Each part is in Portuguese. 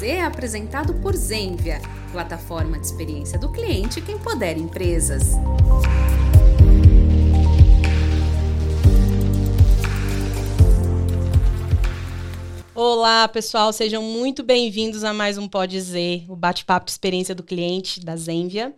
Z é apresentado por Zenvia, plataforma de experiência do cliente que empodera empresas. Olá, pessoal, sejam muito bem-vindos a mais um Pode Z, o bate-papo de experiência do cliente da Zenvia.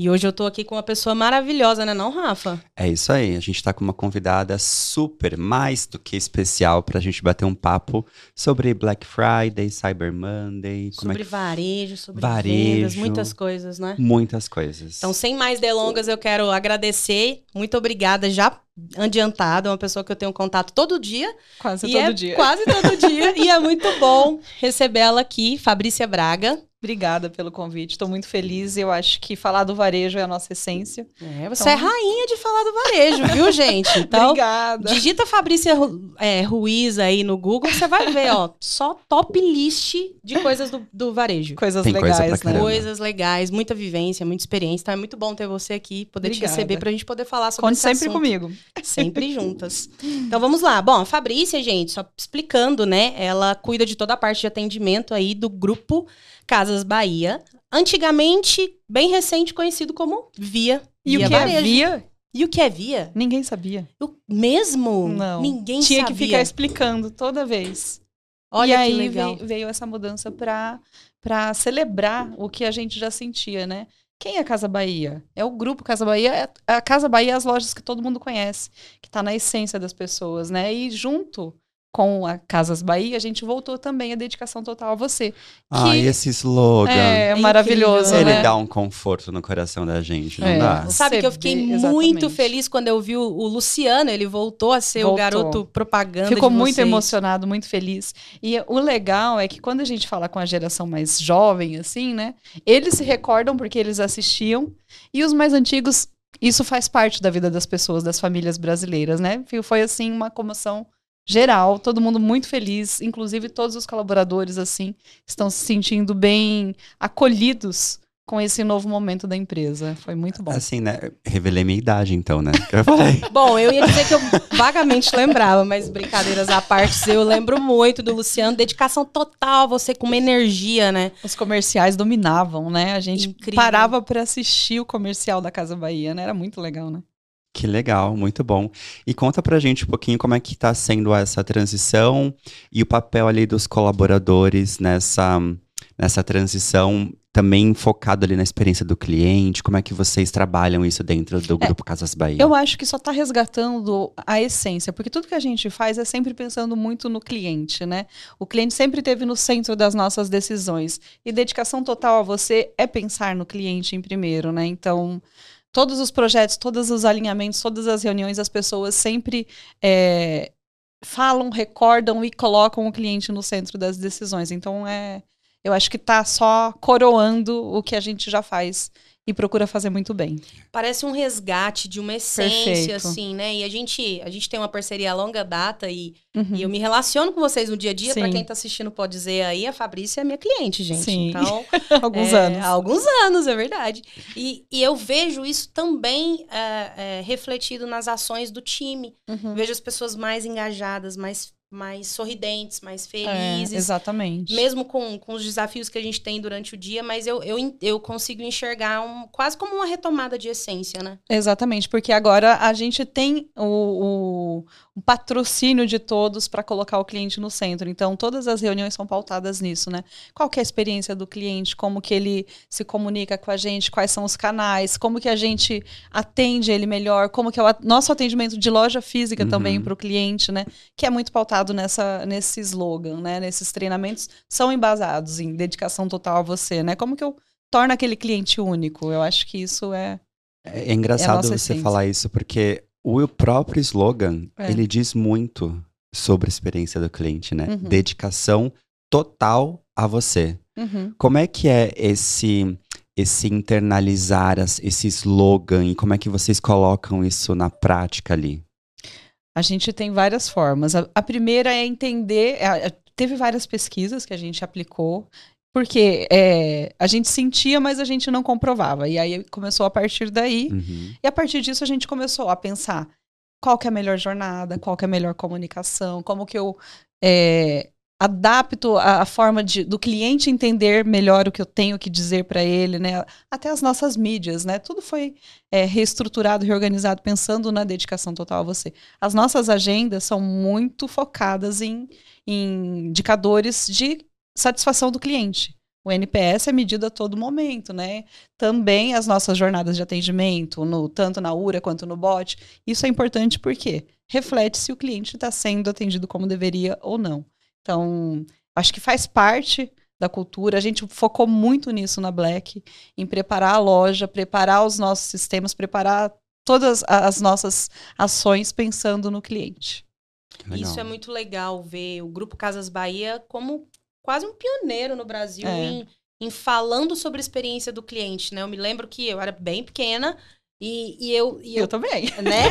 E hoje eu tô aqui com uma pessoa maravilhosa, né, não, Rafa? É isso aí. A gente tá com uma convidada super, mais do que especial, pra gente bater um papo sobre Black Friday, Cyber Monday. É sobre é que... varejo, sobre varejo, vendas, muitas coisas, né? Muitas coisas. Então, sem mais delongas, eu quero agradecer. Muito obrigada já adiantado, é uma pessoa que eu tenho contato todo dia. Quase todo é dia. Quase todo dia. e é muito bom recebê-la aqui, Fabrícia Braga. Obrigada pelo convite, estou muito feliz. Eu acho que falar do varejo é a nossa essência. É, você então... é rainha de falar do varejo, viu, gente? Então, Obrigada. Digita Fabrícia é, Ruiz aí no Google, você vai ver, ó, só top list de coisas do, do varejo. Coisas Tem legais, coisa né? Coisas legais, muita vivência, muita experiência. Então é muito bom ter você aqui, poder Obrigada. te receber para a gente poder falar sobre Conte esse sempre assunto. comigo. Sempre juntas. Então vamos lá. Bom, a Fabrícia, gente, só explicando, né? Ela cuida de toda a parte de atendimento aí do grupo Casas Bahia. Antigamente, bem recente, conhecido como Via. E via o que varejo. é Via? E o que é Via? Ninguém sabia. Eu, mesmo? Não. Ninguém Tinha sabia. que ficar explicando toda vez. Olha e que aí legal. Veio, veio essa mudança para para celebrar o que a gente já sentia, né? Quem é Casa Bahia? É o grupo Casa Bahia. É a Casa Bahia é as lojas que todo mundo conhece, que está na essência das pessoas, né? E junto com a Casas Bahia, a gente voltou também a dedicação total a você. Ah, e esse slogan. É, é maravilhoso, Ele né? dá um conforto no coração da gente, não É. dá? Sabe que eu fiquei Exatamente. muito feliz quando eu vi o, o Luciano, ele voltou a ser o Voltou. garoto propaganda Ficou de muito vocês. emocionado, muito feliz. E o legal é que quando a gente fala com a geração mais jovem, assim, né? Eles se recordam porque eles assistiam. E os mais antigos, isso faz parte da vida das pessoas, das famílias brasileiras, né? Foi, assim, uma comoção geral, todo mundo muito feliz, inclusive todos os colaboradores, assim, estão se sentindo bem acolhidos com esse novo momento da empresa. Foi muito bom. Assim, né? Revelei minha idade, então, né? Eu falei. Bom, eu ia dizer que eu vagamente lembrava, mas brincadeiras à parte, eu lembro muito do Luciano, dedicação total, você com uma energia, né? Os comerciais dominavam, né? A gente Incrível. parava para assistir o comercial da Casa Bahia, né? Era muito legal, né? Que legal, muito bom. E conta pra gente um pouquinho como é que tá sendo essa transição e o papel ali dos colaboradores nessa, nessa transição, também focado ali na experiência do cliente, como é que vocês trabalham isso dentro do Grupo Casas Bahia? Eu acho que só está resgatando a essência, porque tudo que a gente faz é sempre pensando muito no cliente, né? O cliente sempre esteve no centro das nossas decisões. E dedicação total a você é pensar no cliente em primeiro, né? Então, todos os projetos, todos os alinhamentos, todas as reuniões, as pessoas sempre é, falam, recordam e colocam o cliente no centro das decisões. Então, é, eu acho que está só coroando o que a gente já faz e procura fazer muito bem. Parece um resgate de uma essência, Perfeito. assim, né? E a gente, a gente tem uma parceria a longa data e, Uhum. e eu me relaciono com vocês no dia a dia. Pra Sim. quem tá assistindo pode dizer aí, a Fabrícia é minha cliente, gente. Sim. Então, Alguns É, anos. Há alguns anos, é verdade. E, e eu vejo isso também é, é, refletido nas ações do time. Uhum. Vejo as pessoas mais engajadas, mais, mais sorridentes, mais É, felizes. exatamente. mesmo com, com os desafios que a gente tem durante o dia, mas eu, eu, eu consigo enxergar um, quase como uma retomada de essência, né? Exatamente, porque agora a gente tem o, o- o patrocínio de todos para colocar o cliente no centro. Então, todas as reuniões são pautadas nisso, né? Qual que é a experiência do cliente, como que ele se comunica com a gente, quais são os canais, como que a gente atende ele melhor, como que é o at- nosso atendimento de loja física também Uhum. para o cliente, né? Que é muito pautado nessa, nesse slogan, né? Nesses treinamentos são embasados em dedicação total a você, né? Como que eu torno aquele cliente único? Eu acho que isso é É engraçado nossa você falar isso, porque o próprio slogan, É. ele diz muito sobre a experiência do cliente, né? Uhum. Dedicação total a você. Uhum. Como é que é esse esse internalizar esse slogan e como é que vocês colocam isso na prática ali? A gente tem várias formas. A, a primeira é entender. é, é, teve várias pesquisas que a gente aplicou, porque é, a gente sentia, mas a gente não comprovava. E aí começou a partir daí. Uhum. E a partir disso a gente começou a pensar qual que é a melhor jornada, qual que é a melhor comunicação, como que eu é, adapto a, a forma de, do cliente entender melhor o que eu tenho que dizer para ele, né? Até as nossas mídias, né? Tudo foi é, reestruturado, reorganizado, pensando na dedicação total a você. As nossas agendas são muito focadas em, em indicadores de satisfação do cliente. O NPS é medido a todo momento, né? Também as nossas jornadas de atendimento, no, tanto na URA quanto no bot. Isso é importante porque reflete se o cliente está sendo atendido como deveria ou não. Então, acho que faz parte da cultura. A gente focou muito nisso na Black, em preparar a loja, preparar os nossos sistemas, preparar todas as nossas ações pensando no cliente. Legal. Isso é muito legal ver o Grupo Casas Bahia como quase um pioneiro no Brasil é. em, em falando sobre a experiência do cliente, né? Eu me lembro que eu era bem pequena e, e, eu, e eu. Eu também. Né?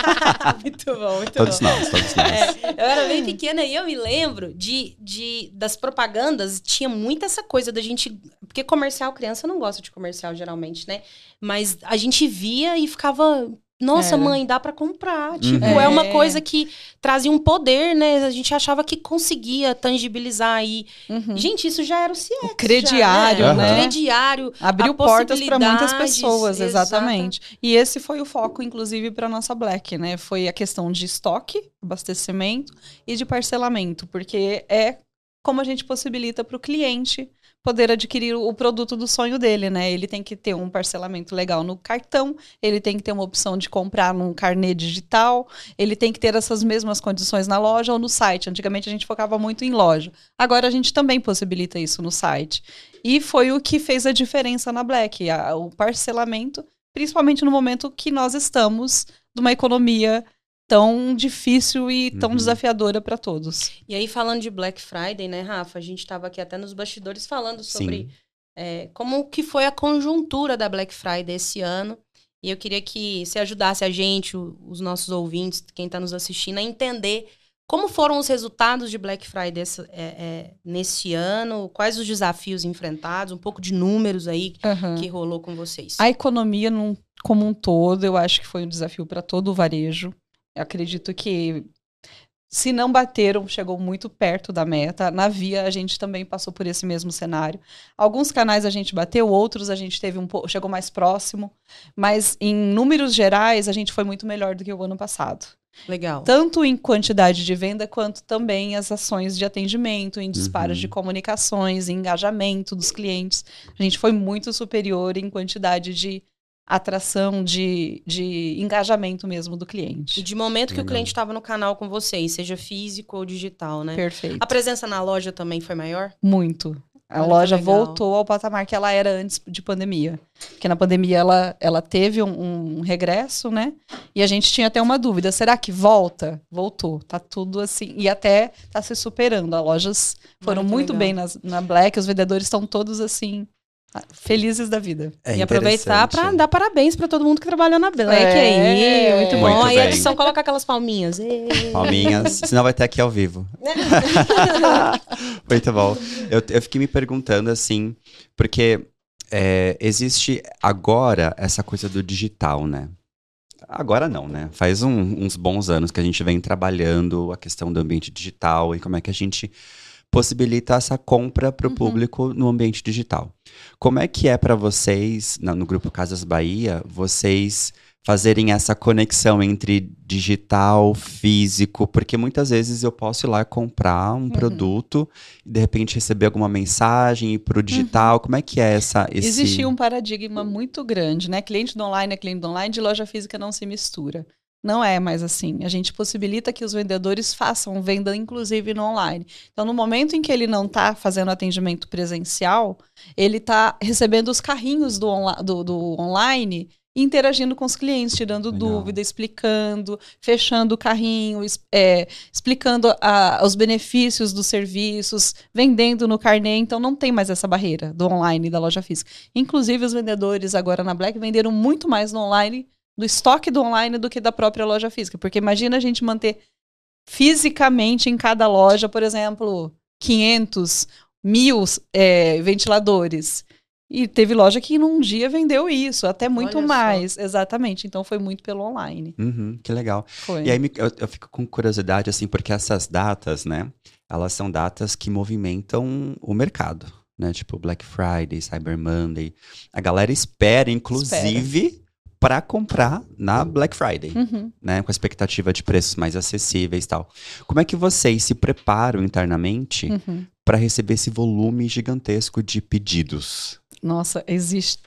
muito bom, muito todos bom. Nós, todos nós. É, eu era bem pequena e eu me lembro de, de das propagandas, tinha muito essa coisa da gente. Porque comercial, criança não gosta de comercial geralmente, né? Mas a gente via e ficava nossa, Era. mãe, dá para comprar. Tipo, é. é. uma coisa que trazia um poder, né? A gente achava que conseguia tangibilizar aí. Uhum. Gente, isso já era o CIEX. O crediário, já, né? né? O crediário. Abriu portas para muitas pessoas, exatamente. Exato. E esse foi o foco, inclusive, para nossa Black, né? Foi a questão de estoque, abastecimento e de parcelamento, porque é como a gente possibilita para o cliente poder adquirir o produto do sonho dele, né? Ele tem que ter um parcelamento legal no cartão, ele tem que ter uma opção de comprar num carnê digital, ele tem que ter essas mesmas condições na loja ou no site. Antigamente a gente focava muito em loja. Agora a gente também possibilita isso no site. E foi o que fez a diferença na Black, a, o parcelamento, principalmente no momento que nós estamos numa economia tão difícil e tão uhum. desafiadora para todos. E aí, falando de Black Friday, né, Rafa? A gente estava aqui até nos bastidores falando sobre é, como que foi a conjuntura da Black Friday esse ano. E eu queria que você ajudasse a gente, os nossos ouvintes, quem está nos assistindo, a entender como foram os resultados de Black Friday esse, é, é, nesse ano, quais os desafios enfrentados, um pouco de números aí uhum. que rolou com vocês. A economia num, como um todo, eu acho que foi um desafio para todo o varejo. Eu acredito que se não bateram, chegou muito perto da meta. Na Via, a gente também passou por esse mesmo cenário. Alguns canais a gente bateu, outros a gente teve um pouco, chegou mais próximo. Mas em números gerais, a gente foi muito melhor do que o ano passado. Legal. Tanto em quantidade de venda, quanto também as ações de atendimento, em disparos uhum. de comunicações, em engajamento dos clientes. A gente foi muito superior em quantidade de atração de, de engajamento mesmo do cliente. E de momento que o cliente estava no canal com vocês, seja físico ou digital, né? Perfeito. A presença na loja também foi maior? Muito. A Olha loja voltou ao patamar que ela era antes de pandemia. Porque na pandemia ela, ela teve um, um, regresso, né? E a gente tinha até uma dúvida: será que volta? Voltou. Tá tudo assim. E até tá se superando. As lojas foram muito, muito bem nas, na Black, os vendedores estão todos assim felizes da vida. É e aproveitar para dar parabéns para todo mundo que trabalhou na Black é, aí. Muito bom. Muito aí a edição coloca aquelas palminhas. Palminhas, senão vai ter aqui ao vivo. muito bom. Eu, eu fiquei me perguntando assim, porque é, existe agora essa coisa do digital, né? Agora não, né? Faz um, uns bons anos que a gente vem trabalhando a questão do ambiente digital e como é que a gente possibilita essa compra para o uhum. público no ambiente digital. Como é que é para vocês, no grupo Casas Bahia, vocês fazerem essa conexão entre digital, físico, porque muitas vezes eu posso ir lá comprar um uhum. produto e de repente receber alguma mensagem para o digital. Uhum. Como é que é essa? Esse... Existia um paradigma muito grande, né? Cliente do online é cliente do online, de loja física não se mistura. Não é mais assim. A gente possibilita que os vendedores façam venda, inclusive no online. Então, no momento em que ele não está fazendo atendimento presencial, ele está recebendo os carrinhos do, onla do, do online interagindo com os clientes, tirando Legal. dúvida, explicando, fechando o carrinho, é, explicando a, os benefícios dos serviços, vendendo no carnê. Então não tem mais essa barreira do online e da loja física. Inclusive, os vendedores agora na Black venderam muito mais no online do estoque do online do que da própria loja física. Porque imagina a gente manter fisicamente em cada loja, por exemplo, 500, mil é, ventiladores. E teve loja que num dia vendeu isso, até muito Olha só. mais. Exatamente. Então foi muito pelo online. Uhum, que legal. Foi. E aí eu, eu fico com curiosidade, assim, porque essas datas, né? Elas são datas que movimentam o mercado, né? Tipo Black Friday, Cyber Monday. A galera espera, inclusive, para comprar na Black Friday, Uhum. né? Com a expectativa de preços mais acessíveis e tal. Como é que vocês se preparam internamente Uhum. para receber esse volume gigantesco de pedidos? Nossa, existe.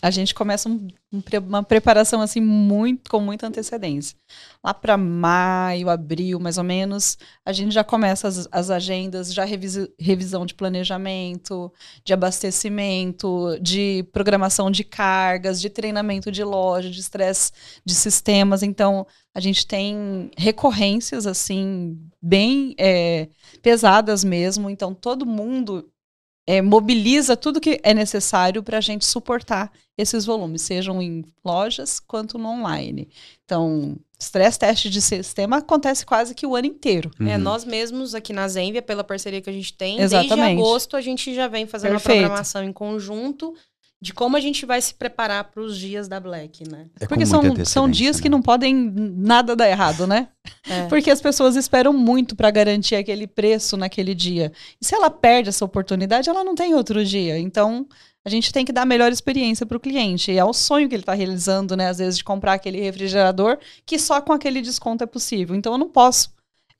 A gente começa um- um uma preparação assim muito com muita antecedência. Lá para maio, abril, mais ou menos, a gente já começa as, as agendas, já revisi- revisão de planejamento, de abastecimento, de programação de cargas, de treinamento de loja, de estresse de sistemas. Então, a gente tem recorrências assim bem é, pesadas mesmo. Então, todo mundo é, mobiliza tudo que é necessário para a gente suportar esses volumes, sejam em lojas quanto no online. Então, stress teste de sistema acontece quase que o ano inteiro. É, Uhum. nós mesmos aqui na Zenvia, pela parceria que a gente tem, Exatamente. desde agosto a gente já vem fazendo Perfeito. a programação em conjunto de como a gente vai se preparar para os dias da Black, né? É Porque são, são dias antecedência, que né? não podem nada dar errado, né? É. Porque as pessoas esperam muito para garantir aquele preço naquele dia. E se ela perde essa oportunidade, ela não tem outro dia. Então, a gente tem que dar a melhor experiência para o cliente. E é o sonho que ele está realizando, né? Às vezes, de comprar aquele refrigerador que só com aquele desconto é possível. Então, eu não posso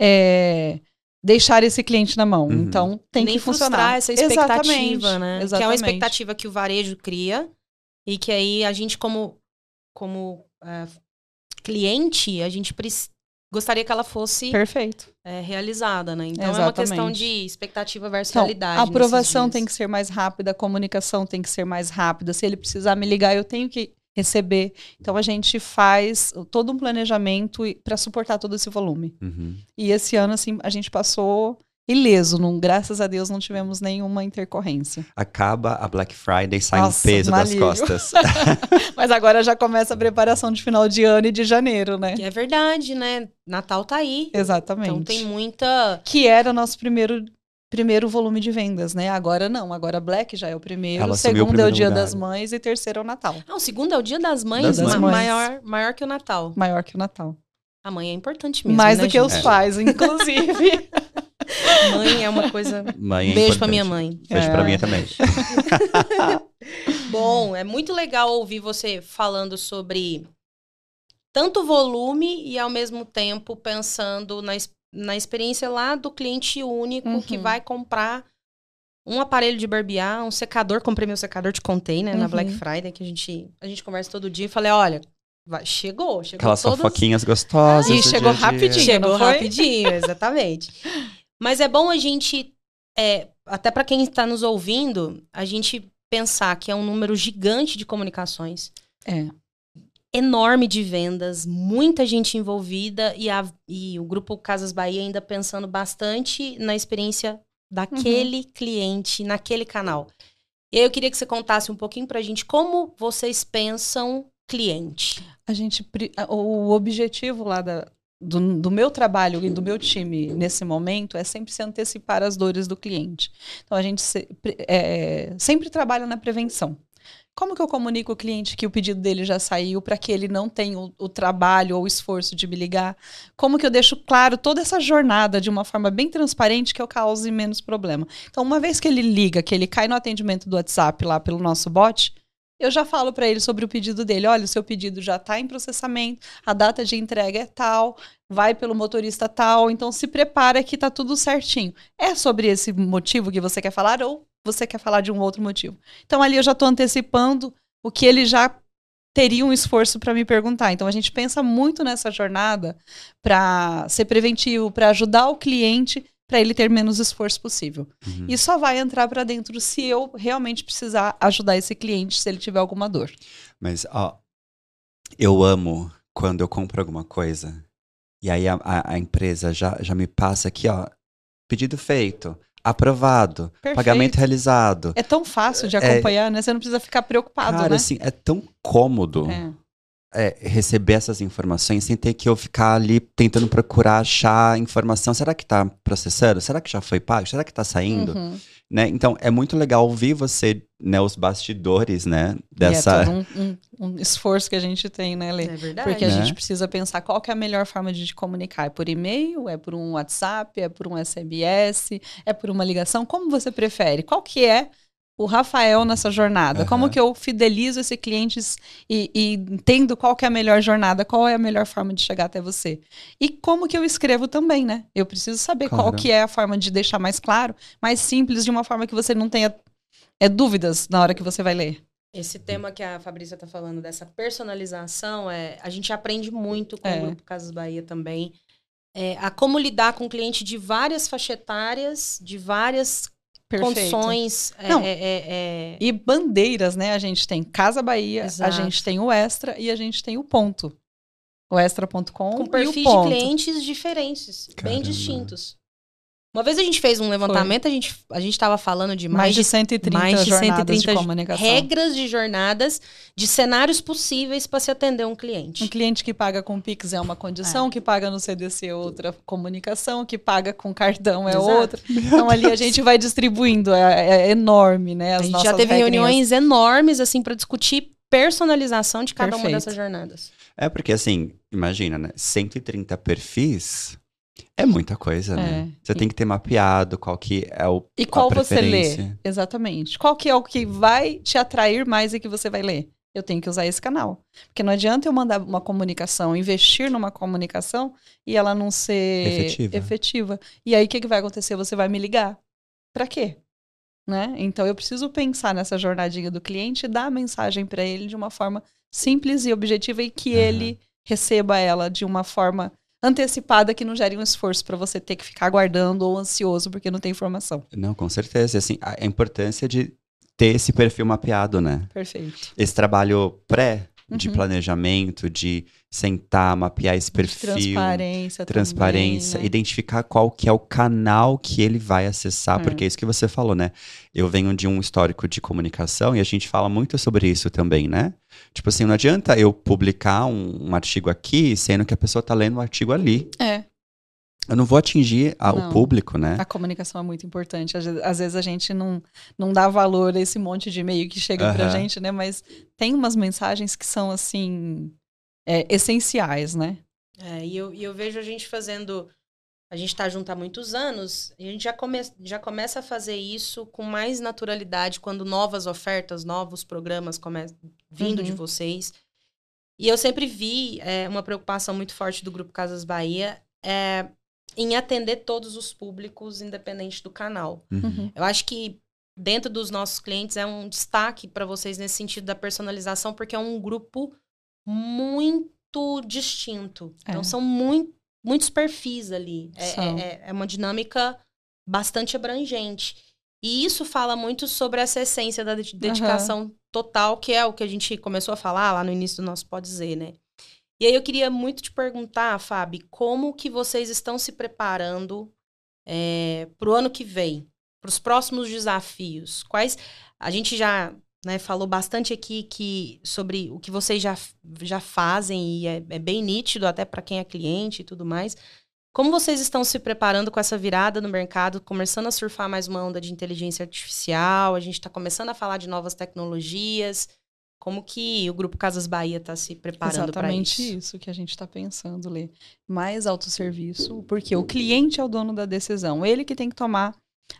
é, deixar esse cliente na mão. Uhum. Então, tem Nem que funcionar. essa expectativa, Exatamente. né? Que é uma Exatamente. expectativa que o varejo cria e que aí a gente, como, como é, cliente, a gente gostaria que ela fosse Perfeito. é, realizada, né? Então é uma questão Exatamente. de expectativa versus Então, realidade. a aprovação tem que ser mais rápida, a comunicação tem que ser mais rápida. Se ele precisar me ligar, eu tenho que receber. Então a gente faz todo um planejamento para suportar todo esse volume. Uhum. E esse ano assim a gente passou ileso, não, graças a Deus não tivemos nenhuma intercorrência. Acaba a Black Friday, sai Nossa, um peso das costas. Mas agora já começa a preparação de final de ano e de janeiro, né? Que é verdade, né? Natal tá aí. Exatamente. Então tem muita. Que era nosso primeiro primeiro volume de vendas, né? Agora não, agora Black já é o primeiro, Ela assumiu o segundo é o Dia lugar. das Mães e terceiro é o Natal. Ah, o segundo é o dia das mães, Das ma- mães. Maior, maior que o Natal. Maior que o Natal. A mãe é importante mesmo. Mais né, do que os gente? pais, inclusive. Mãe é uma coisa. Mãe é beijo pra importante. minha mãe. Beijo pra É. minha também. Bom, é muito legal ouvir você falando sobre tanto volume e ao mesmo tempo pensando na, na experiência lá do cliente único que Uhum. vai comprar um aparelho de barbear, um secador. Comprei meu secador, te contei, né? Na Uhum. Black Friday, que a gente, a gente conversa todo dia. E falei, olha, vai- chegou, chegou Aquelas todas... fofoquinhas gostosas. Do chegou dia a dia. rapidinho. Chegou não foi? rapidinho, exatamente. Mas é bom a gente, é, até para quem está nos ouvindo, a gente pensar que é um número gigante de comunicações, É. enorme de vendas, muita gente envolvida e, a- e o grupo Casas Bahia ainda pensando bastante na experiência daquele cliente, naquele canal. E eu queria que você contasse um pouquinho pra gente como vocês pensam cliente. A gente, a- o objetivo lá da- do, do meu trabalho e do meu time nesse momento é sempre se antecipar as dores do cliente. Então a gente se- é, sempre trabalha na prevenção. Como que eu comunico o cliente que o pedido dele já saiu para que ele não tenha o, o trabalho ou o esforço de me ligar? Como que eu deixo claro toda essa jornada de uma forma bem transparente que eu cause menos problema? Então, uma vez que ele liga, que ele cai no atendimento do WhatsApp lá pelo nosso bot, eu já falo para ele sobre o pedido dele. Olha, o seu pedido já está em processamento, a data de entrega é tal, vai pelo motorista tal, então se prepara que tá tudo certinho. É sobre esse motivo que você quer falar ou você quer falar de um outro motivo? Então ali eu já estou antecipando o que ele já teria um esforço para me perguntar. Então a gente pensa muito nessa jornada para ser preventivo, para ajudar o cliente para ele ter menos esforço possível. Uhum. E só vai entrar para dentro se eu realmente precisar ajudar esse cliente se ele tiver alguma dor. Mas, ó, eu amo quando eu compro alguma coisa e aí a, a- a empresa já, já me passa aqui, ó, pedido feito, aprovado, Perfeito. pagamento realizado. É tão fácil de É- acompanhar, né? Você não precisa ficar preocupado, Cara, né? assim, é tão cômodo É. é, receber essas informações sem ter que eu ficar ali tentando procurar achar informação. Será que tá processando? Será que já foi pago? Será que tá saindo? Uhum. Né? Então, é muito legal ouvir você, né, os bastidores, né, dessa... E é todo um, um- um esforço que a gente tem, né, Lê? É verdade. Porque a Né? gente precisa pensar qual que é a melhor forma de te comunicar. É por e-mail, é por um WhatsApp, é por um SMS, é por uma ligação. Como você prefere? Qual que é o Rafael nessa jornada? Como Aham. que eu fidelizo esse cliente e, e entendo qual que é a melhor jornada, qual é a melhor forma de chegar até você? E como que eu escrevo também, né? Eu preciso saber qual Claro. que é a forma de deixar mais claro, mais simples, de uma forma que você não tenha é, dúvidas na hora que você vai ler. Esse tema que a Fabrícia tá falando, dessa personalização, é, a gente aprende muito com É. o Grupo Casas Bahia também. É, a como lidar com cliente de várias faixas etárias, de várias condições. é, Não. é, é, é, E bandeiras, né? A gente tem Casa Bahia, Exato. a gente tem o Extra e a gente tem o Ponto. O Extra.com com e o perfis de clientes diferentes, bem Caramba. distintos. Uma vez a gente fez um levantamento, a gente, a gente tava falando de Mais de de 130 mais de jornadas 130 de comunicação. regras de jornadas, de cenários possíveis para se atender um Um cliente. cliente que paga com Pix é uma condição, que paga no CDC é outra comunicação, que paga com cartão é Exato. outra. Então ali a gente vai distribuindo, é, é enorme, né? As a gente já teve regrinhas. reuniões enormes assim para discutir personalização de cada uma Perfeito. dessas jornadas. É porque, assim, imagina, né, 130 perfis é muita coisa, né? É. Você tem que ter mapeado qual que é o E qual você lê? Exatamente. Qual que é o que vai te atrair mais e que você vai ler? Eu tenho que usar esse canal. Porque não adianta eu mandar uma comunicação, investir numa comunicação e ela não ser Efetiva. efetiva. E aí o que, que vai acontecer? Você vai me ligar. Pra quê? Né? Então eu preciso pensar nessa jornadinha do cliente e dar a mensagem para ele de uma forma simples e objetiva e que Aham. ele receba ela de uma forma antecipada que não gere um esforço para você ter que ficar aguardando ou ansioso porque não tem informação. Não, com certeza. Assim, a a importância de ter esse perfil mapeado, né? Perfeito. Esse trabalho pré de Uhum. planejamento, de sentar, mapear esse perfil. Transparência. transparência, também, né? identificar qual que é o canal que ele vai acessar, É. porque é isso que você falou, né? Eu venho de um histórico de comunicação e a gente fala muito sobre isso também, né? Tipo assim, não adianta eu publicar um, um artigo aqui, sendo que a pessoa tá lendo o artigo ali. É, Eu não vou atingir a- Não. o público, né? a comunicação é muito importante. Às vezes, a gente não, não dá valor a esse monte de e-mail que chega pra Aham. gente, né? Mas tem umas mensagens que são, assim, é, essenciais, né? É, e, eu, e eu vejo a gente fazendo. A gente tá junto há muitos anos, e a gente já, come, já começa a fazer isso com mais naturalidade quando novas ofertas, novos programas começam vindo de Uhum. vocês. E eu sempre vi é, uma preocupação muito forte do Grupo Casas Bahia é, em atender todos os públicos, independente do canal. Uhum. Uhum. Eu acho que dentro dos nossos clientes é um destaque para vocês nesse sentido da personalização, porque é um grupo muito distinto. Então É. são muito, muitos perfis ali. É, São. é- é uma dinâmica bastante abrangente. E isso fala muito sobre essa essência da de- dedicação total, que é o que a gente começou a falar lá no início do nosso Pode Dizer, né? E aí eu queria muito te perguntar, Fábio, como que vocês estão se preparando para o ano que vem, para os próximos desafios? Quais a gente já né, falou bastante aqui que sobre o que vocês já, já fazem e é, é bem nítido até para quem é cliente e tudo mais. Como vocês estão se preparando com essa virada no mercado, começando a surfar mais uma onda de inteligência artificial? A gente está começando a falar de novas tecnologias. Como que o Grupo Casas Bahia está se preparando para Exatamente isso? isso que a gente está pensando, Lê. Mais autosserviço, porque o cliente é o dono da decisão. Ele que tem que tomar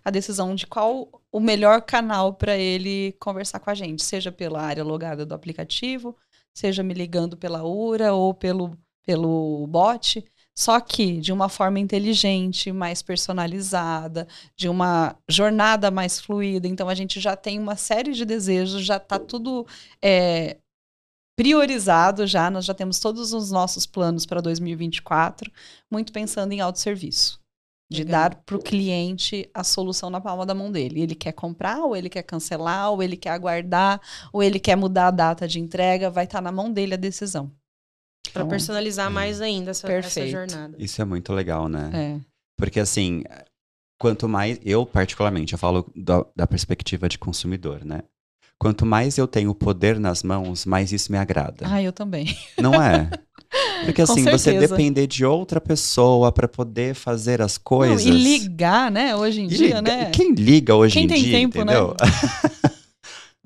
a decisão de qual o melhor canal para ele conversar com a gente, seja pela área logada do aplicativo, seja me ligando pela URA ou pelo, pelo bot. Só que de uma forma inteligente, mais personalizada, de uma jornada mais fluida. Então a gente já tem uma série de desejos, já está tudo é, priorizado já, nós já temos todos os nossos planos para 2024, muito pensando em autosserviço. De Legal. dar para o cliente a solução na palma da mão dele. Ele quer comprar, ou ele quer cancelar, ou ele quer aguardar, ou ele quer mudar a data de entrega, vai estar na mão dele a decisão. Para Então, personalizar mais ainda essa, essa Perfeito. jornada. Isso é muito legal, né? É, Porque assim, quanto mais. Eu, particularmente, eu falo da, da perspectiva de consumidor, né? quanto mais eu tenho poder nas mãos, mais isso me agrada. Ah, eu também. Não é? Porque assim, você depender de outra pessoa para poder fazer as coisas. Não, e ligar, né? Hoje em E dia, liga- né? Quem liga hoje Quem em tem dia, tempo, né?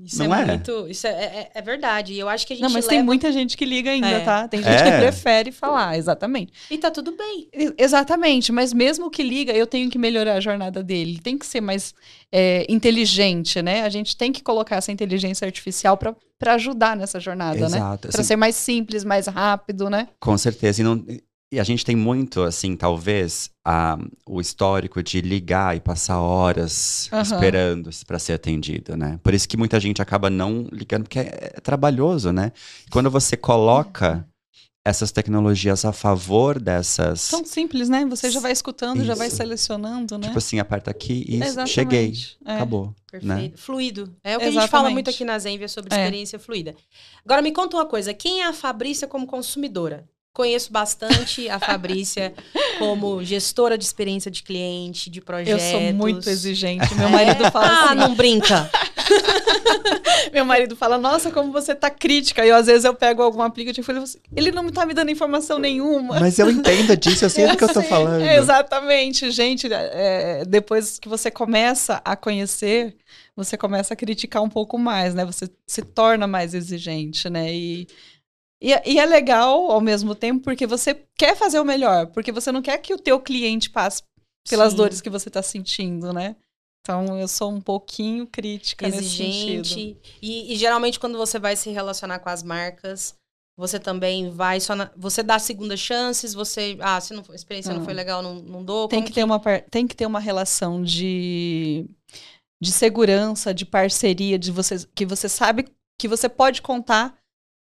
Isso Não é, é? muito. Isso é, é, é verdade. E eu acho que a gente Não, mas leva... tem muita gente que liga ainda, É. tá? Tem gente É. que prefere falar, exatamente. E tá tudo bem. Exatamente, mas mesmo que liga, eu tenho que melhorar a jornada dele. Ele tem que ser mais é, inteligente, né? A gente tem que colocar essa inteligência artificial para ajudar nessa jornada, né? Exato. Para assim, ser mais simples, mais rápido, né? Com certeza. E, não- e a gente tem muito, assim, talvez, a, o histórico de ligar e passar horas Aham. esperando para ser atendido, né? Por isso que muita gente acaba não ligando, porque é, é trabalhoso, né? Quando você coloca essas tecnologias a favor dessas. Tão simples, né? Você já vai escutando, já vai Isso. selecionando, né? Tipo assim, aperta aqui e Exatamente. cheguei. É. Acabou. Perfeito. Né? Fluido. É o que a gente fala Exatamente. muito aqui na Zenvia sobre É. experiência fluida. Agora me conta uma coisa: quem é a Fabrícia como consumidora? Conheço bastante a Fabrícia como gestora de experiência de cliente, de Eu projetos. sou muito exigente. Meu É? marido fala Ah, assim, não brinca. Meu marido fala, nossa, como você tá crítica. E eu, às vezes eu pego algum aplicativo e falo assim, ele não tá me dando informação nenhuma. Mas eu entendo disso, eu sei do que eu tô falando. É, exatamente, gente. é, depois que você começa a conhecer, você começa a criticar um pouco mais, né? Você se torna mais exigente, né? E, e, é- e é legal ao mesmo tempo porque você quer fazer o melhor, porque você não quer que o teu cliente passe pelas Sim. dores que você tá sentindo, né? Então eu sou um pouquinho crítica nesse sentido. exigente. E, e geralmente quando você vai se relacionar com as marcas, você também vai só na, você dá segundas chances, você, ah, se não, a experiência não Ah. foi legal, não, não dou. Tem como que, ter uma, tem que ter uma relação de, de segurança, de parceria, de você, que você sabe que você pode contar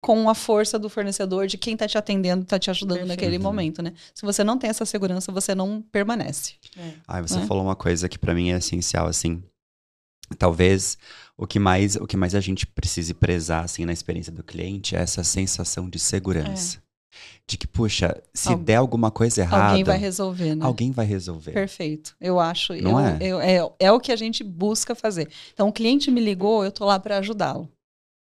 com a força do fornecedor, de quem está te atendendo, está te ajudando Perfeito. naquele momento, né? Se você não tem essa segurança, você não permanece. Ai, você né? falou uma coisa que pra mim é essencial, assim. Talvez o que mais o que mais a gente precise prezar assim na experiência do cliente é essa sensação de segurança. De que, puxa, se Al- der alguma coisa errada, Alguém vai resolver, né? alguém vai resolver. Perfeito. Eu acho. Não eu, é? eu- é? É o que a gente busca fazer. Então, o cliente me ligou, eu tô lá para ajudá-lo.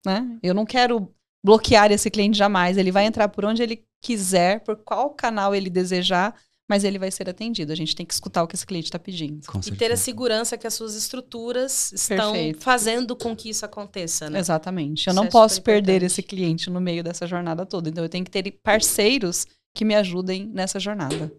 Né? Eu não quero bloquear esse cliente jamais. Ele vai entrar por onde ele quiser, por qual canal ele desejar, mas ele vai ser atendido. A gente tem que escutar o que esse cliente está pedindo. Com E ter a segurança que as suas estruturas estão Perfeito. fazendo com que isso aconteça, né? Exatamente. Eu Isso não é posso perder importante. esse cliente no meio dessa jornada toda. Então, eu tenho que ter parceiros que me ajudem nessa jornada.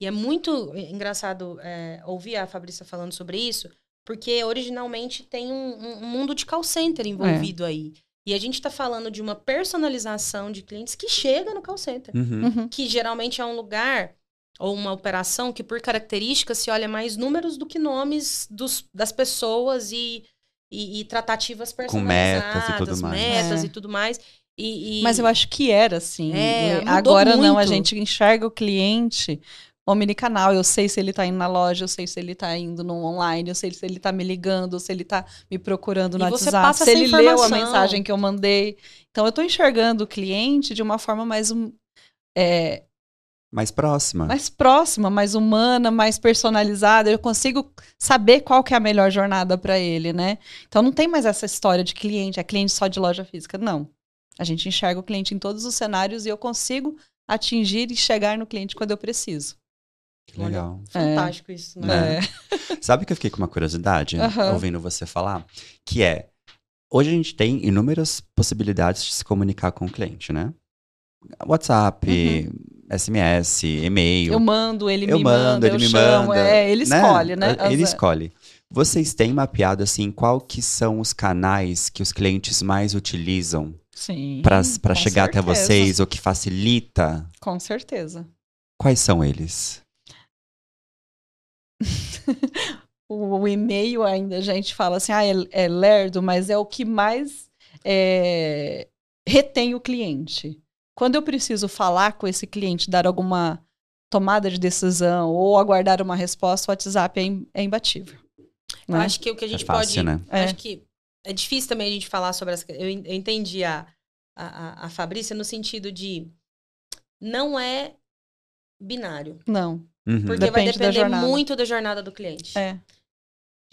E é muito engraçado é, ouvir a Fabrícia falando sobre isso, porque originalmente tem um, um- um mundo de call center envolvido aí. E a gente está falando de uma personalização de clientes que chega no call center. Uhum. Uhum. Que geralmente é um lugar ou uma operação que, por característica, se olha mais números do que nomes dos, das pessoas e, e, e tratativas Com metas e tudo personalizadas, mais. metas É. e tudo mais. E, e- Mas eu acho que era assim. É, Agora não, a muito. gente enxerga o cliente omnicanal. Eu sei se ele tá indo na loja, eu sei se ele tá indo no online, eu sei se ele tá me ligando, se ele tá me procurando no E você WhatsApp, passa se ele leu a informação. mensagem que eu mandei. Então eu tô enxergando o cliente de uma forma mais hum, é, Mais próxima. mais próxima, mais humana, mais personalizada. Eu consigo saber qual que é a melhor jornada para ele, né? Então não tem mais essa história de cliente, é cliente só de loja física. Não. A gente enxerga o cliente em todos os cenários e eu consigo atingir e chegar no cliente quando eu preciso. Que legal. Fantástico isso, né? Né? É. Sabe que eu fiquei com uma curiosidade Aham. ouvindo você falar? Que é, hoje a gente tem inúmeras possibilidades de se comunicar com o cliente, né? WhatsApp, SMS, e-mail. Uhum. Eu mando, ele Eu me mando, manda, ele eu me chamo. manda. É, ele escolhe, né? Ele As- escolhe. Vocês têm mapeado, assim, qual que são os canais que os clientes mais utilizam Sim. para chegar até certeza. vocês, ou que facilita? Com certeza. Quais são eles? o, o e-mail ainda a gente fala assim, ah, é, é lerdo, mas é o que mais é, retém o cliente. Quando eu preciso falar com esse cliente, dar alguma tomada de decisão ou aguardar uma resposta, o WhatsApp é, im- é imbatível. Eu né? acho que o que a gente É fácil, pode. né? É. Acho que é difícil também a gente falar sobre essa. Eu, en- eu entendi a, a, a- a Fabrícia no sentido de não é binário. Não, Uhum. Porque vai Depende da depender jornada. muito da jornada do cliente. é.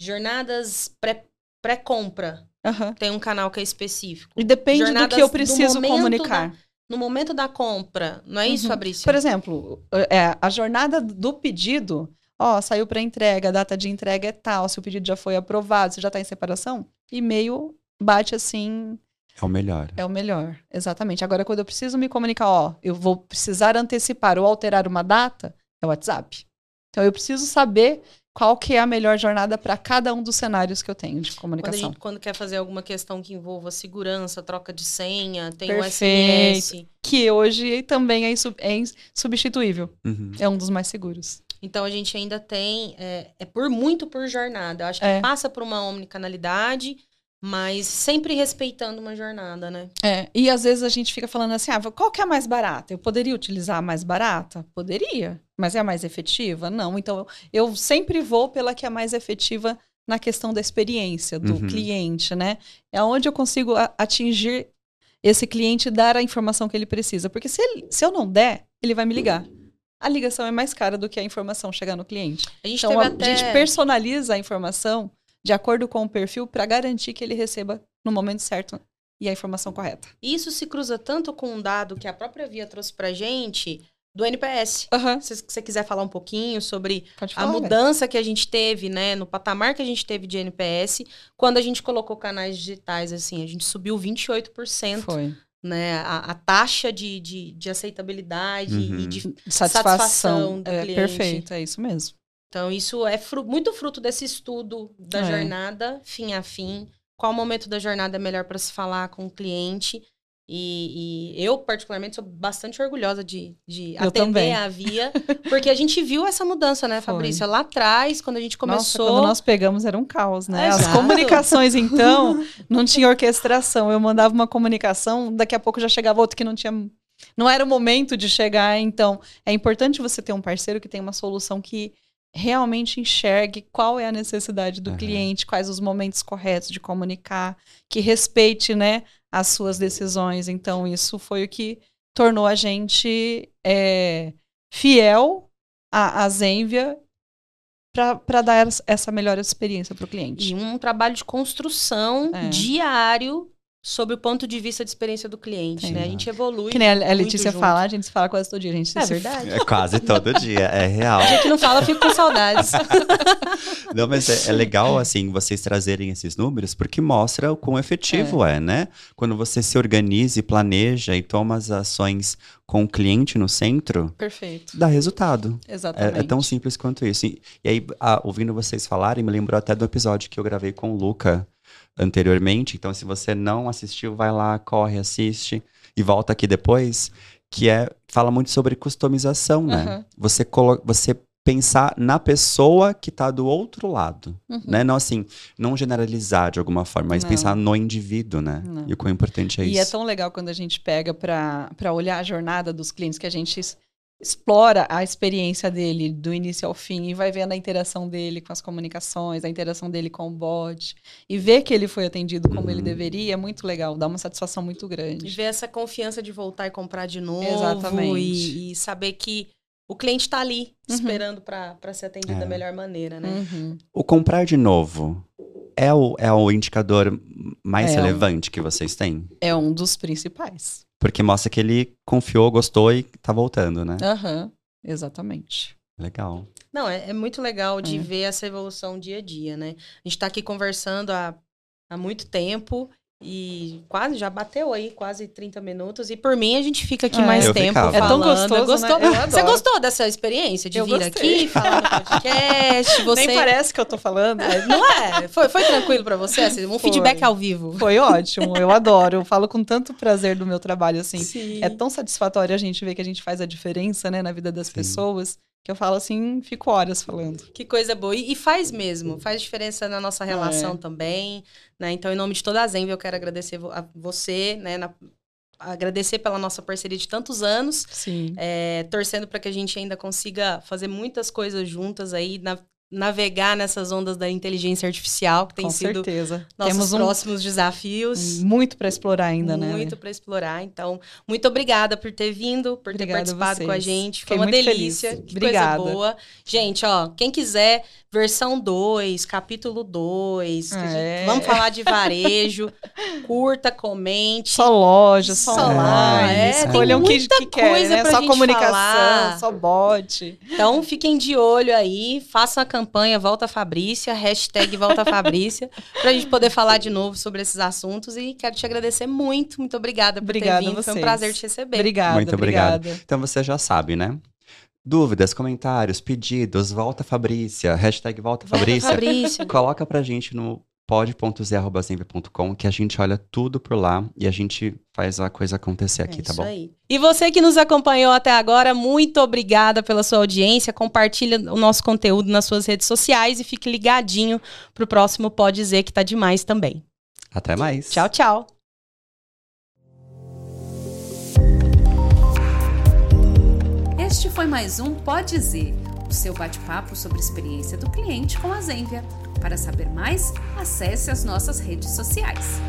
Jornadas pré- pré-compra Aham. tem um canal que é específico. E depende do Jornadas que eu do preciso comunicar. No momento da compra, não é isso, Uhum. Fabrício? Por exemplo, é, a jornada do pedido, ó, saiu para entrega, a data de entrega é tal, se o pedido já foi aprovado, se já está em separação, e-mail bate assim, É o melhor. é o melhor. Exatamente. Agora, quando eu preciso me comunicar, ó, eu vou precisar antecipar ou alterar uma data, é o WhatsApp. Então, eu preciso saber qual que é a melhor jornada para cada um dos cenários que eu tenho de Quando, a comunicação. gente, quando quer fazer alguma questão que envolva segurança, troca de senha, tem o Perfeito. SMS. Que hoje também é, é insubstituível. Uhum. É um dos mais seguros. Então a gente ainda tem. É, é por muito por jornada. Eu acho que É. passa por uma omnicanalidade, mas sempre respeitando uma jornada, né? É, e às vezes a gente fica falando assim, ah, qual que é a mais barata? Eu poderia utilizar a mais barata? Poderia. Mas é a mais efetiva? Não. Então, eu, eu sempre vou pela que é mais efetiva na questão da experiência do Uhum. cliente, né? É onde eu consigo a- atingir esse cliente e dar a informação que ele precisa. Porque se, ele- se eu não der, ele vai me ligar. A ligação é mais cara do que a informação chegar no cliente. A gente Então, a, até. gente personaliza a informação de acordo com o perfil para garantir que ele receba no momento certo e a informação correta. Isso se cruza tanto com um dado que a própria Via trouxe pra gente do NPS. Aham. Se você quiser falar um pouquinho sobre a falar. velho. mudança que a gente teve, né, no patamar que a gente teve de NPS, quando a gente colocou canais digitais, assim, a gente subiu 28%, Foi. né, a, a taxa de, de, de aceitabilidade Uhum. e de... Satisfação. Satisfação do é, cliente. perfeito, é isso mesmo. Então, isso é fru- muito fruto desse estudo da É. jornada, fim a fim, qual momento da jornada é melhor para se falar com o cliente, e, e eu, particularmente, sou bastante orgulhosa de, de Eu atender também. a Via, porque a gente viu essa mudança, né, Foi. Fabrícia? Lá atrás, quando a gente Nossa, começou... quando nós pegamos era um caos, né? As Exato. comunicações, então, não tinha orquestração. Eu mandava uma comunicação, daqui a pouco já chegava outro que não tinha. Não era o momento de chegar. Então, é importante você ter um parceiro que tem uma solução que realmente enxergue qual é a necessidade do Aham. cliente, quais os momentos corretos de comunicar, que respeite, né, as suas decisões. Então, isso foi o que tornou a gente é, fiel à, à Zenvia para dar essa- essa melhor experiência para o cliente. E um trabalho de construção É. diário sobre o ponto de vista de experiência do cliente, Sim. né? A gente evolui. Que nem a, a Letícia junto. fala, a gente se fala quase todo dia, a gente se É verdade. É quase todo dia, é real. A gente não fala, eu fico com saudades. Não, mas é, é legal, assim, vocês trazerem esses números, porque mostra o quão efetivo é. né? Quando você se organiza e planeja e toma as ações com o cliente no centro, Perfeito. dá resultado. Exatamente. É, é tão simples quanto isso. E, e aí, ah, ouvindo vocês falarem, me lembrou até do episódio que eu gravei com o Luca anteriormente. Então, se você não assistiu, vai lá, corre, assiste e volta aqui depois. Que é fala muito sobre customização, né? Aham. Você, colo você pensar na pessoa que tá do outro lado, Uhum. né? Não assim, não generalizar de alguma forma, mas Não. pensar no indivíduo, né? Não. E o quão importante é E isso. é tão legal quando a gente pega para olhar a jornada dos clientes, que a gente explora a experiência dele do início ao fim e vai vendo a interação dele com as comunicações, a interação dele com o bot e ver que ele foi atendido como ele Uhum. deveria é muito legal, dá uma satisfação muito E grande. ver essa confiança de voltar e comprar de novo. Exatamente. E, e saber que o cliente está ali, Uhum. esperando para ser atendido É. da melhor maneira, né? Uhum. O comprar de novo é o, é o indicador mais É. relevante que vocês têm? É um dos principais. Porque mostra que ele confiou, gostou e tá voltando, né? Aham, exatamente. Legal. Não, é, é muito legal de É. ver essa evolução dia a dia, né? A gente está aqui conversando há, há muito tempo e quase já bateu aí quase 30 minutos. E por mim a gente fica aqui É. mais tempo ficava. É tão falando. gostoso, Gostou? né? Você gostou dessa experiência de Eu vir gostei. aqui falar no podcast? Você... Nem parece que eu tô falando. É, Não é? Foi, foi tranquilo pra você? Assim, um Foi. feedback ao vivo. Foi ótimo, eu adoro. Eu falo com tanto prazer do meu trabalho, assim. Sim. É tão satisfatório a gente ver que a gente faz a diferença, né, na vida das Sim. pessoas, que eu falo assim, fico horas falando. Que coisa boa. E, e faz mesmo, faz diferença na nossa relação É. também, né? Então, em nome de toda a Zenvia, eu quero agradecer a você, né? na- agradecer pela nossa parceria de tantos anos, Sim. é, torcendo para que a gente ainda consiga fazer muitas coisas juntas aí, na- navegar nessas ondas da inteligência artificial, que tem Com sido certeza. nossos Temos um próximos desafios. muito para explorar ainda, né? muito para explorar. Então, muito obrigada por ter vindo, por ter Obrigada a participado com a vocês. gente. Fiquei Foi uma muito delícia. feliz. Que Obrigada. coisa boa. Gente, ó, quem quiser, versão 2, capítulo 2, É. vamos falar de varejo. curta, comente. Só loja, só, Só lá, é, tem Escolham o que, que quer, coisa né? Só gente comunicação, falar. só bot. Então, fiquem de olho aí, façam a campanha Volta Fabrícia, hashtag Volta Fabrícia, pra gente poder falar de novo sobre esses assuntos. E quero te agradecer muito, muito obrigada por Obrigada a ter vindo. Foi um prazer te receber. Obrigada, Muito obrigado. obrigada. Então você já sabe, né? Dúvidas, comentários, pedidos, volta Fabrícia, hashtag volta Volta Fabrícia. Fabrícia. Coloca pra gente no pod.z.com que a gente olha tudo por lá e a gente faz a coisa acontecer aqui, É tá isso bom? aí. E você que nos acompanhou até agora, muito obrigada pela sua audiência. Compartilha o nosso conteúdo nas suas redes sociais e fique ligadinho pro próximo Pode Dizer que tá demais também. Até mais. Tchau, tchau. Este foi mais um Pode Dizer, o seu bate-papo sobre a experiência do cliente com a Zenvia. Para saber mais, acesse as nossas redes sociais.